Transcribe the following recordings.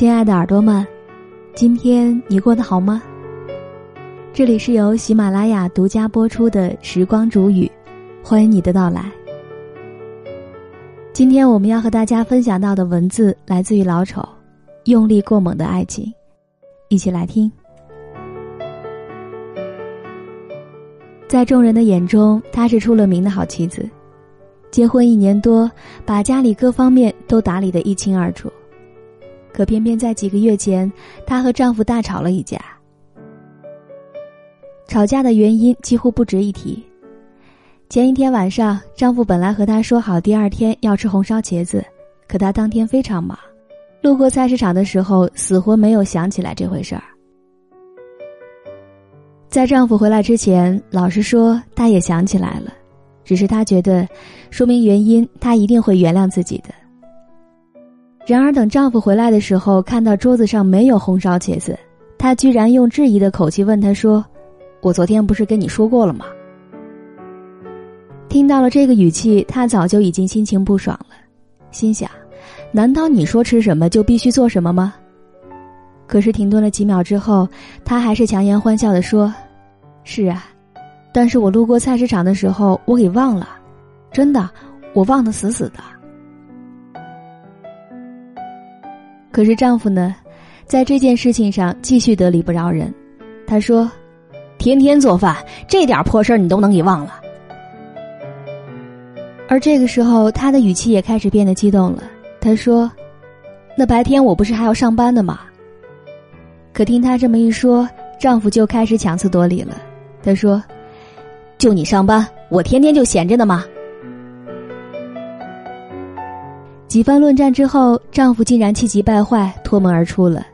亲爱的耳朵们，今天你过得好吗？这里是由喜马拉雅独家播出的《时光煮雨》，欢迎你的到来。今天我们要和大家分享到的文字来自于老丑，《用力过猛的爱情》，一起来听。在众人的眼中，她是出了名的好妻子，结婚一年多，把家里各方面都打理得一清二楚。可偏偏在几个月前，她和丈夫大吵了一架。吵架的原因几乎不值一提。前一天晚上，丈夫本来和她说好第二天要吃红烧茄子，可她当天非常忙，路过菜市场的时候，死活没有想起来这回事儿。在丈夫回来之前，老实说，她也想起来了，只是她觉得，说明原因，她一定会原谅自己的。然而，等丈夫回来的时候，看到桌子上没有红烧茄子，她居然用质疑的口气问他说：“我昨天不是跟你说过了吗？”听到了这个语气，他早就已经心情不爽了，心想：“难道你说吃什么就必须做什么吗？”可是停顿了几秒之后，他还是强颜欢笑的说：“是啊，但是我路过菜市场的时候，我给忘了，真的，我忘得死死的。”可是丈夫呢，在这件事情上继续得理不饶人。他说：“天天做饭，这点破事儿你都能给忘了。”而这个时候，他的语气也开始变得激动了。他说：“那白天我不是还要上班的吗？”可听她这么一说，丈夫就开始强词夺理了。他说：“就你上班，我天天就闲着呢吗？”几番论战之后，丈夫竟然气急败坏，脱门而出了。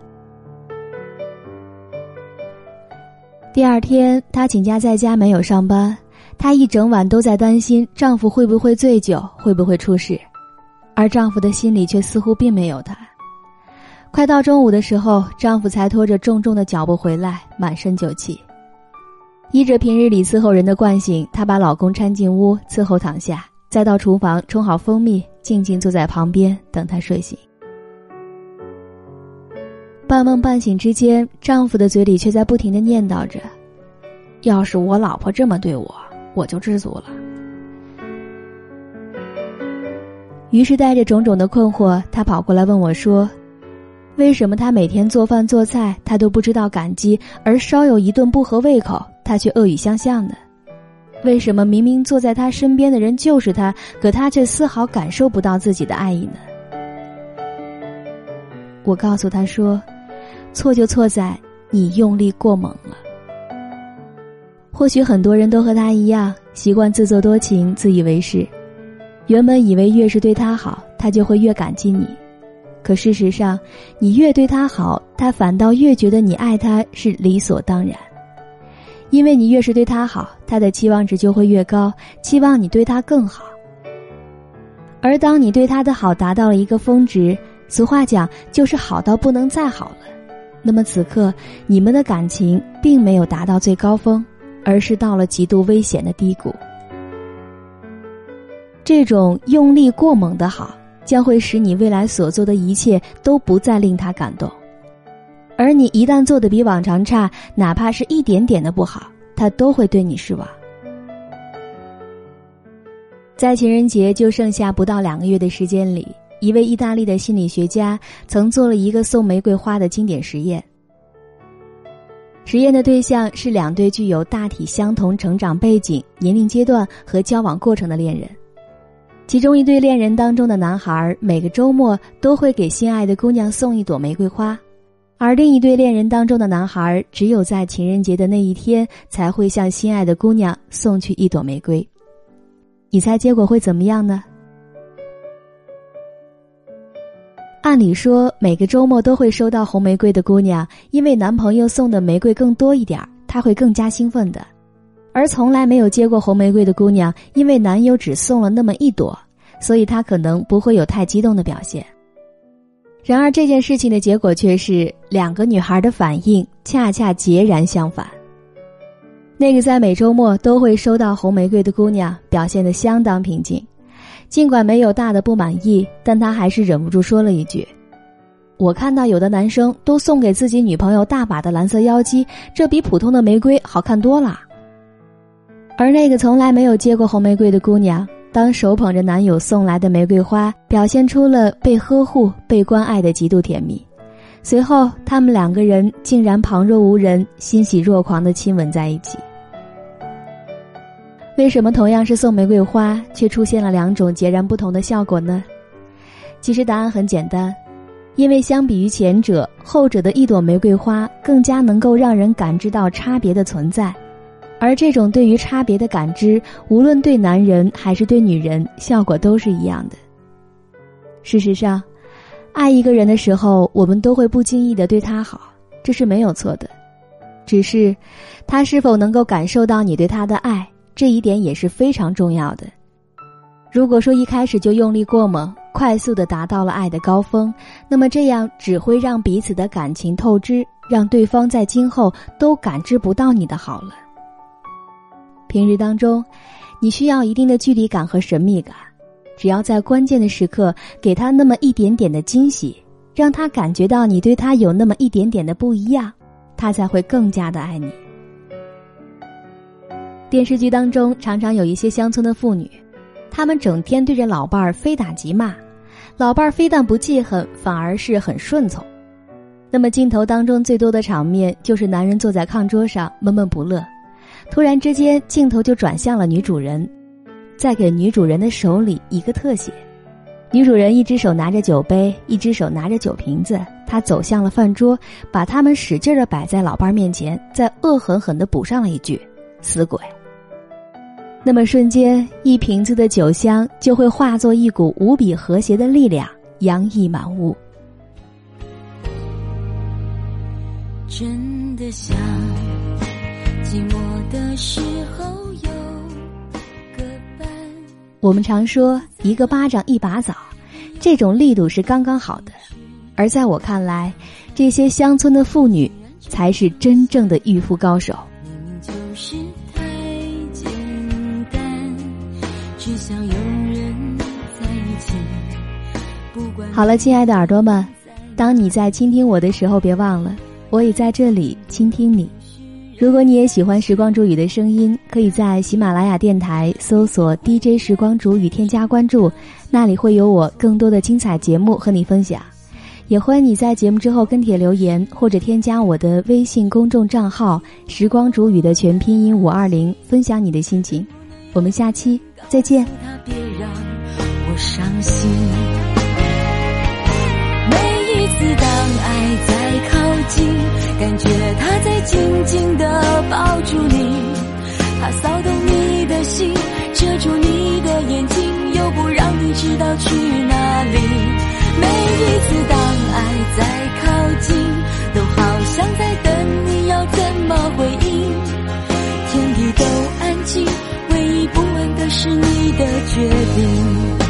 第二天，她请假在家没有上班，她一整晚都在担心丈夫会不会醉酒，会不会出事，而丈夫的心里却似乎并没有她。快到中午的时候，丈夫才拖着重重的脚步回来，满身酒气。依着平日里伺候人的惯性，她把老公搀进屋，伺候躺下，再到厨房冲好蜂蜜，静静坐在旁边等他睡醒。半梦半醒之间，丈夫的嘴里却在不停的念叨着：“要是我老婆这么对我，我就知足了。”于是带着种种的困惑，他跑过来问我说。为什么他每天做饭做菜，他都不知道感激，而稍有一顿不合胃口，他却恶语相向呢？为什么明明坐在他身边的人就是他，可他却丝毫感受不到自己的爱意呢？我告诉他说：“错就错在你用力过猛了。或许很多人都和他一样，习惯自作多情、自以为是，原本以为越是对他好，他就会越感激你。”可事实上，你越对他好，他反倒越觉得你爱他是理所当然，因为你越是对他好，他的期望值就会越高，期望你对他更好。而当你对他的好达到了一个峰值，俗话讲就是好到不能再好了，那么此刻你们的感情并没有达到最高峰，而是到了极度危险的低谷。这种用力过猛的好。将会使你未来所做的一切都不再令他感动，而你一旦做的比往常差，哪怕是一点点的不好，他都会对你失望。在情人节就剩下不到两个月的时间里，一位意大利的心理学家曾做了一个送玫瑰花的经典实验。实验的对象是两对具有大体相同成长背景、年龄阶段和交往过程的恋人。其中一对恋人当中的男孩每个周末都会给心爱的姑娘送一朵玫瑰花，而另一对恋人当中的男孩只有在情人节的那一天才会向心爱的姑娘送去一朵玫瑰。你猜结果会怎么样呢？按理说，每个周末都会收到红玫瑰的姑娘，因为男朋友送的玫瑰更多一点她会更加兴奋的。而从来没有接过红玫瑰的姑娘，因为男友只送了那么一朵，所以她可能不会有太激动的表现。然而这件事情的结果却是两个女孩的反应恰恰截然相反。那个在每周末都会收到红玫瑰的姑娘表现得相当平静，尽管没有大的不满意，但她还是忍不住说了一句：“我看到有的男生都送给自己女朋友大把的蓝色妖姬，这比普通的玫瑰好看多了。而那个从来没有接过红玫瑰的姑娘，当手捧着男友送来的玫瑰花，表现出了被呵护、被关爱的极度甜蜜。随后，他们两个人竟然旁若无人、欣喜若狂的亲吻在一起。为什么同样是送玫瑰花，却出现了两种截然不同的效果呢？其实答案很简单，因为相比于前者，后者的一朵玫瑰花更加能够让人感知到差别的存在，而这种对于差别的感知，无论对男人还是对女人，效果都是一样的。事实上，爱一个人的时候，我们都会不经意的对他好，这是没有错的，只是，他是否能够感受到你对他的爱？这一点也是非常重要的。如果说一开始就用力过猛，快速的达到了爱的高峰，那么这样只会让彼此的感情透支，让对方在今后都感知不到你的好了。平日当中，你需要一定的距离感和神秘感，只要在关键的时刻给他那么一点点的惊喜，让他感觉到你对他有那么一点点的不一样，他才会更加的爱你。电视剧当中常常有一些乡村的妇女，她们整天对着老伴儿非打即骂，老伴儿非但不记恨，反而是很顺从。那么镜头当中最多的场面就是男人坐在炕桌上闷闷不乐，突然之间镜头就转向了女主人，再给女主人的手里一个特写，女主人一只手拿着酒杯，一只手拿着酒瓶子，她走向了饭桌，把它们使劲的摆在老伴儿面前，再恶狠狠的补上了一句：“死鬼。”那么瞬间，一瓶子的酒香就会化作一股无比和谐的力量，洋溢满屋。真的想寂寞的时候有个伴。我们常说一个巴掌一把枣，这种力度是刚刚好的。而在我看来，这些乡村的妇女才是真正的御夫高手。好了，亲爱的耳朵们，当你在倾听我的时候，别忘了，我也在这里倾听你。如果你也喜欢时光煮雨的声音，可以在喜马拉雅电台搜索 DJ 时光煮雨，添加关注，那里会有我更多的精彩节目和你分享。也欢迎你在节目之后跟帖留言，或者添加我的微信公众账号“时光煮雨”的全拼音五二零，分享你的心情。我们下期再见。每一次当爱在靠近，感觉他在紧紧地抱住你，他骚动你的心，遮住你的眼睛，又不让你知道去哪里。每一次当爱在靠近，都好像在等你要怎么回应。天地都安静，唯一不安的是你的决定。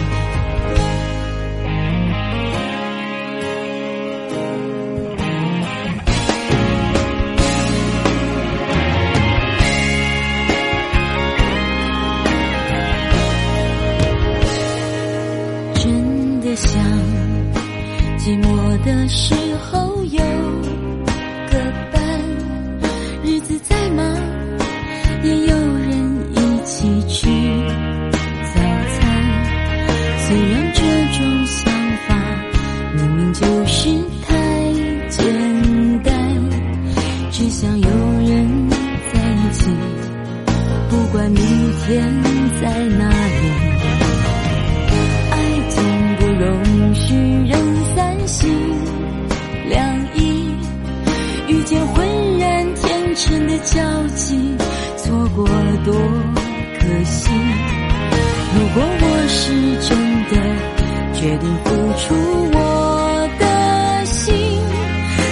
子在吗？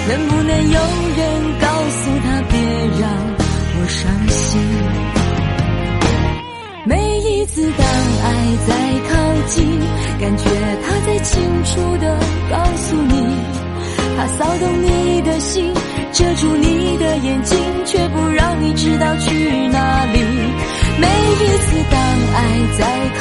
能不能有人告诉他别让我伤心？每一次当爱在靠近，感觉他在清楚的告诉你，他骚动你的心。遮住你的眼睛，却不让你知道去哪里。每一次当爱在靠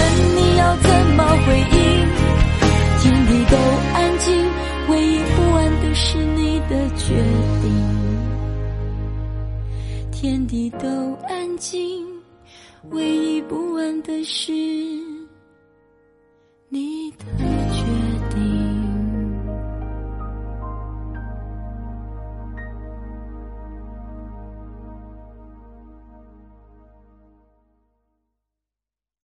天地都安静，唯一不安的是你的。